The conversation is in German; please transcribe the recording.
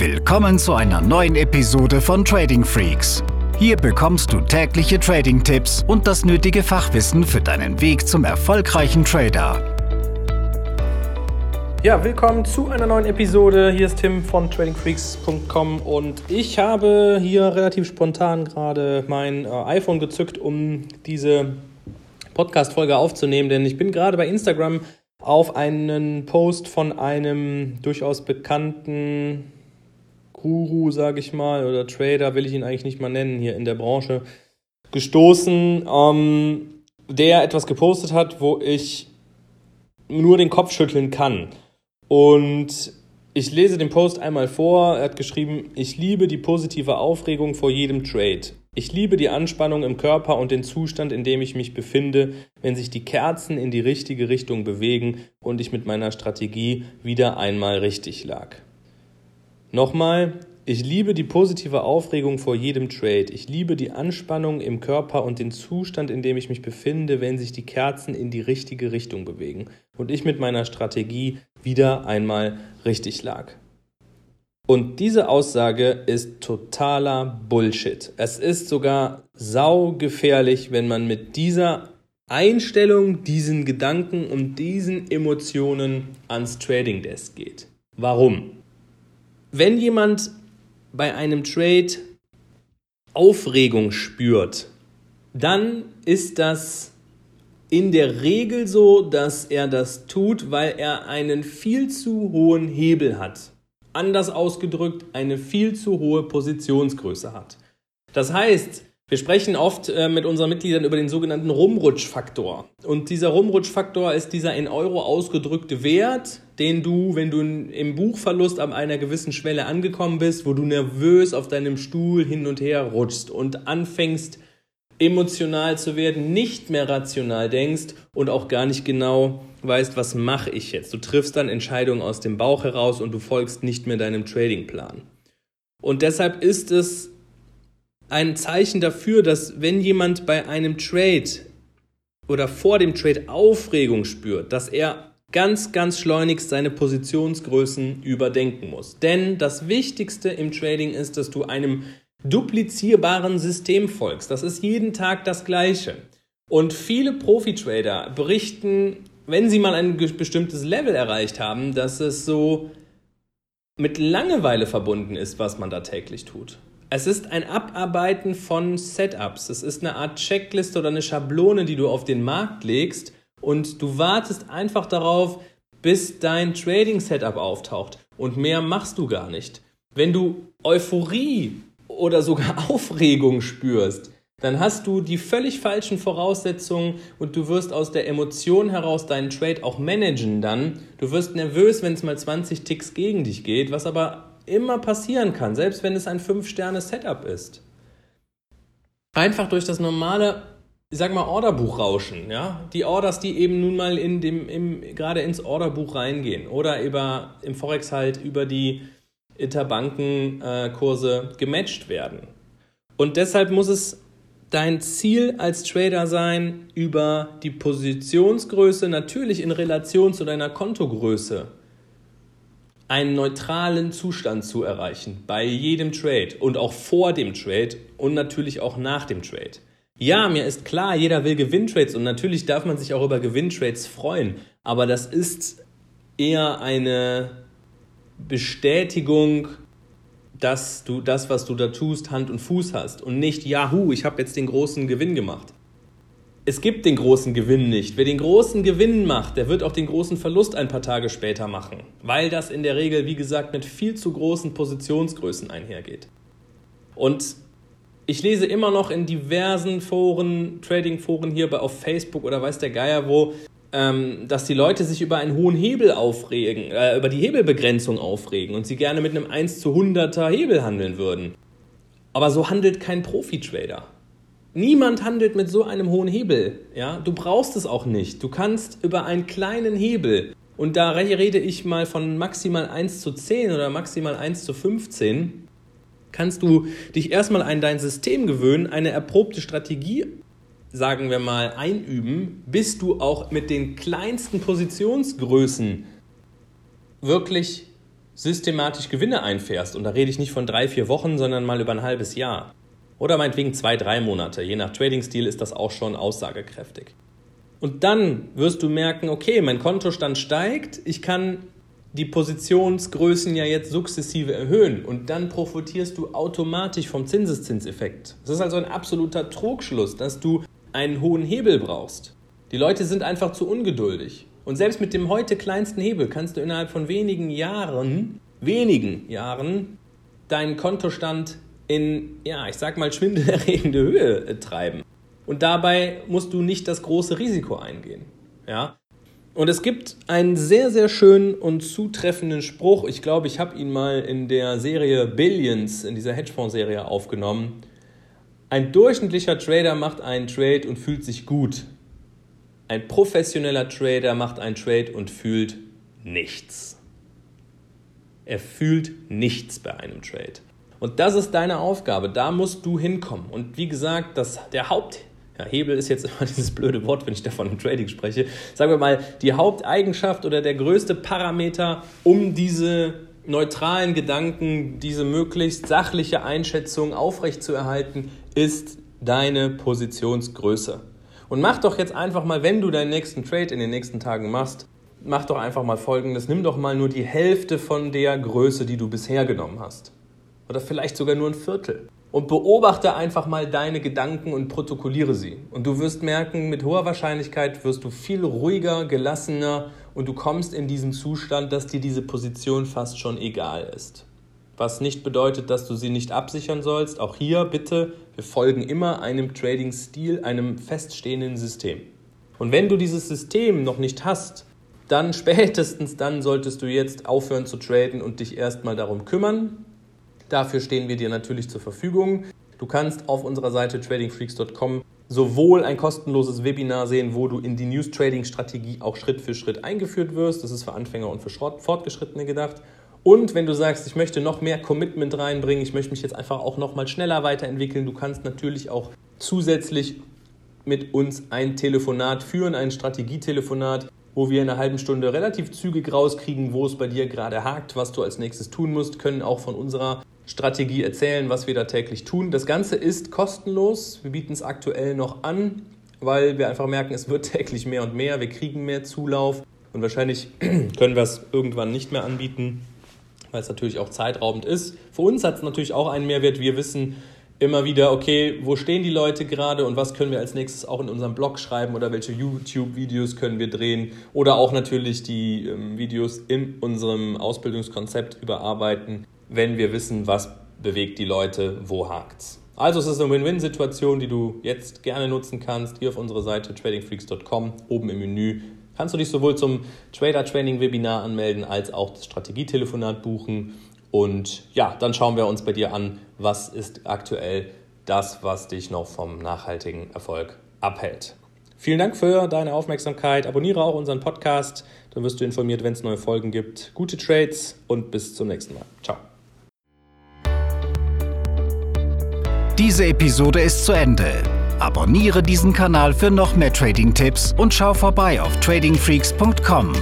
Willkommen zu einer neuen Episode von Trading Freaks. Hier bekommst du tägliche Trading-Tipps und das nötige Fachwissen für deinen Weg zum erfolgreichen Trader. Ja, willkommen zu einer neuen Episode. Hier ist Tim von tradingfreaks.com und ich habe hier relativ spontan gerade mein äh, iPhone gezückt, um diese Podcast-Folge aufzunehmen, denn ich bin gerade bei Instagram auf einen Post von einem durchaus bekannten Guru, sage ich mal, oder Trader will ich ihn eigentlich nicht mal nennen hier in der Branche, gestoßen, ähm, der etwas gepostet hat, wo ich nur den Kopf schütteln kann. Und ich lese den Post einmal vor. Er hat geschrieben, ich liebe die positive Aufregung vor jedem Trade. Ich liebe die Anspannung im Körper und den Zustand, in dem ich mich befinde, wenn sich die Kerzen in die richtige Richtung bewegen und ich mit meiner Strategie wieder einmal richtig lag. Nochmal, ich liebe die positive Aufregung vor jedem Trade. Ich liebe die Anspannung im Körper und den Zustand, in dem ich mich befinde, wenn sich die Kerzen in die richtige Richtung bewegen und ich mit meiner Strategie wieder einmal richtig lag. Und diese Aussage ist totaler Bullshit. Es ist sogar saugefährlich, wenn man mit dieser Einstellung, diesen Gedanken und diesen Emotionen ans Trading Desk geht. Warum? Wenn jemand bei einem Trade Aufregung spürt, dann ist das in der Regel so, dass er das tut, weil er einen viel zu hohen Hebel hat. Anders ausgedrückt, eine viel zu hohe Positionsgröße hat. Das heißt, wir sprechen oft äh, mit unseren Mitgliedern über den sogenannten Rumrutschfaktor. Und dieser Rumrutschfaktor ist dieser in Euro ausgedrückte Wert, den du, wenn du im Buchverlust an einer gewissen Schwelle angekommen bist, wo du nervös auf deinem Stuhl hin und her rutschst und anfängst emotional zu werden, nicht mehr rational denkst und auch gar nicht genau weißt, was mache ich jetzt. Du triffst dann Entscheidungen aus dem Bauch heraus und du folgst nicht mehr deinem Tradingplan. Und deshalb ist es ein Zeichen dafür, dass wenn jemand bei einem Trade oder vor dem Trade Aufregung spürt, dass er ganz, ganz schleunigst seine Positionsgrößen überdenken muss. Denn das Wichtigste im Trading ist, dass du einem duplizierbaren System folgst. Das ist jeden Tag das Gleiche. Und viele Profi-Trader berichten, wenn sie mal ein bestimmtes Level erreicht haben, dass es so mit Langeweile verbunden ist, was man da täglich tut. Es ist ein Abarbeiten von Setups. Es ist eine Art Checkliste oder eine Schablone, die du auf den Markt legst und du wartest einfach darauf, bis dein Trading-Setup auftaucht. Und mehr machst du gar nicht. Wenn du Euphorie oder sogar Aufregung spürst, dann hast du die völlig falschen Voraussetzungen und du wirst aus der Emotion heraus deinen Trade auch managen dann. Du wirst nervös, wenn es mal 20 Ticks gegen dich geht, was aber immer passieren kann, selbst wenn es ein 5-Sterne-Setup ist. Einfach durch das normale, ich sag mal, Orderbuch-Rauschen, ja. Die Orders, die eben nun mal in dem, im, gerade ins Orderbuch reingehen oder über, im Forex halt über die Interbankenkurse gematcht werden. Und deshalb muss es dein Ziel als Trader sein, über die Positionsgröße natürlich in Relation zu deiner Kontogröße einen neutralen Zustand zu erreichen bei jedem Trade und auch vor dem Trade und natürlich auch nach dem Trade. Ja, mir ist klar, jeder will Gewinntrades und natürlich darf man sich auch über Gewinntrades freuen, aber das ist eher eine Bestätigung, dass du das, was du da tust, Hand und Fuß hast und nicht, Yahoo, ich habe jetzt den großen Gewinn gemacht es gibt den großen Gewinn nicht. Wer den großen Gewinn macht, der wird auch den großen Verlust ein paar Tage später machen, weil das in der Regel, wie gesagt, mit viel zu großen Positionsgrößen einhergeht. Und ich lese immer noch in diversen Foren, Trading-Foren hier auf Facebook oder weiß der Geier wo, ähm, dass die Leute sich über einen hohen Hebel aufregen, äh, über die Hebelbegrenzung aufregen und sie gerne mit einem 1 zu 100er Hebel handeln würden. Aber so handelt kein Profi-Trader. Niemand handelt mit so einem hohen Hebel. Ja? Du brauchst es auch nicht. Du kannst über einen kleinen Hebel, und da rede ich mal von maximal 1 zu 10 oder maximal 1 zu 15, kannst du dich erstmal an dein System gewöhnen, eine erprobte Strategie, sagen wir mal, einüben, bis du auch mit den kleinsten Positionsgrößen wirklich systematisch Gewinne einfährst, und da rede ich nicht von drei, vier Wochen, sondern mal über ein halbes Jahr, oder meinetwegen zwei, drei Monate, je nach Trading-Stil ist das auch schon aussagekräftig. Und dann wirst du merken, okay, mein Kontostand steigt, ich kann die Positionsgrößen ja jetzt sukzessive erhöhen und dann profitierst du automatisch vom Zinseszinseffekt. Das ist also ein absoluter Trugschluss, dass du einen hohen Hebel brauchst. Die Leute sind einfach zu ungeduldig. Und selbst mit dem heute kleinsten Hebel kannst du innerhalb von wenigen Jahren, wenigen Jahren, deinen Kontostand in, ja, ich sag mal, schwindelerregende Höhe treiben. Und dabei musst du nicht das große Risiko eingehen. Ja? Und es gibt einen sehr, sehr schönen und zutreffenden Spruch. Ich glaube, ich habe ihn mal in der Serie Billions, in dieser Hedgefonds-Serie aufgenommen. Ein durchschnittlicher Trader macht einen Trade und fühlt sich gut. Ein professioneller Trader macht einen Trade und fühlt nichts. Er fühlt nichts bei einem Trade. Und das ist deine Aufgabe. Da musst du hinkommen. Und wie gesagt, das, der Haupt, ja, Hebel ist jetzt immer dieses blöde Wort, wenn ich davon im Trading spreche. Sagen wir mal, die Haupteigenschaft oder der größte Parameter, um diese neutralen Gedanken, diese möglichst sachliche Einschätzung aufrechtzuerhalten, ist deine Positionsgröße. Und mach doch jetzt einfach mal, wenn du deinen nächsten Trade in den nächsten Tagen machst, mach doch einfach mal folgendes: Nimm doch mal nur die Hälfte von der Größe, die du bisher genommen hast. Oder vielleicht sogar nur ein Viertel und beobachte einfach mal deine Gedanken und protokolliere sie. Und du wirst merken, mit hoher Wahrscheinlichkeit wirst du viel ruhiger, gelassener und du kommst in diesen Zustand, dass dir diese Position fast schon egal ist. Was nicht bedeutet, dass du sie nicht absichern sollst. Auch hier bitte, wir folgen immer einem Trading-Stil, einem feststehenden System. Und wenn du dieses System noch nicht hast, dann spätestens dann solltest du jetzt aufhören zu traden und dich erstmal darum kümmern, Dafür stehen wir dir natürlich zur Verfügung. Du kannst auf unserer Seite tradingfreaks.com sowohl ein kostenloses Webinar sehen, wo du in die News Trading Strategie auch Schritt für Schritt eingeführt wirst. Das ist für Anfänger und für Fortgeschrittene gedacht. Und wenn du sagst, ich möchte noch mehr Commitment reinbringen, ich möchte mich jetzt einfach auch noch mal schneller weiterentwickeln, du kannst natürlich auch zusätzlich mit uns ein Telefonat führen, ein Strategietelefonat, wo wir in einer halben Stunde relativ zügig rauskriegen, wo es bei dir gerade hakt, was du als nächstes tun musst, können auch von unserer Strategie erzählen, was wir da täglich tun. Das Ganze ist kostenlos. Wir bieten es aktuell noch an, weil wir einfach merken, es wird täglich mehr und mehr. Wir kriegen mehr Zulauf und wahrscheinlich können wir es irgendwann nicht mehr anbieten, weil es natürlich auch zeitraubend ist. Für uns hat es natürlich auch einen Mehrwert. Wir wissen immer wieder, okay, wo stehen die Leute gerade und was können wir als nächstes auch in unserem Blog schreiben oder welche YouTube-Videos können wir drehen oder auch natürlich die ähm, Videos in unserem Ausbildungskonzept überarbeiten wenn wir wissen, was bewegt die Leute, wo hakt's. Also es ist eine Win-Win-Situation, die du jetzt gerne nutzen kannst. Hier auf unserer Seite tradingfreaks.com, oben im Menü, kannst du dich sowohl zum Trader-Training-Webinar anmelden, als auch das Strategietelefonat buchen. Und ja, dann schauen wir uns bei dir an, was ist aktuell das, was dich noch vom nachhaltigen Erfolg abhält. Vielen Dank für deine Aufmerksamkeit. Abonniere auch unseren Podcast, dann wirst du informiert, wenn es neue Folgen gibt. Gute Trades und bis zum nächsten Mal. Ciao. Diese Episode ist zu Ende. Abonniere diesen Kanal für noch mehr Trading-Tipps und schau vorbei auf tradingfreaks.com.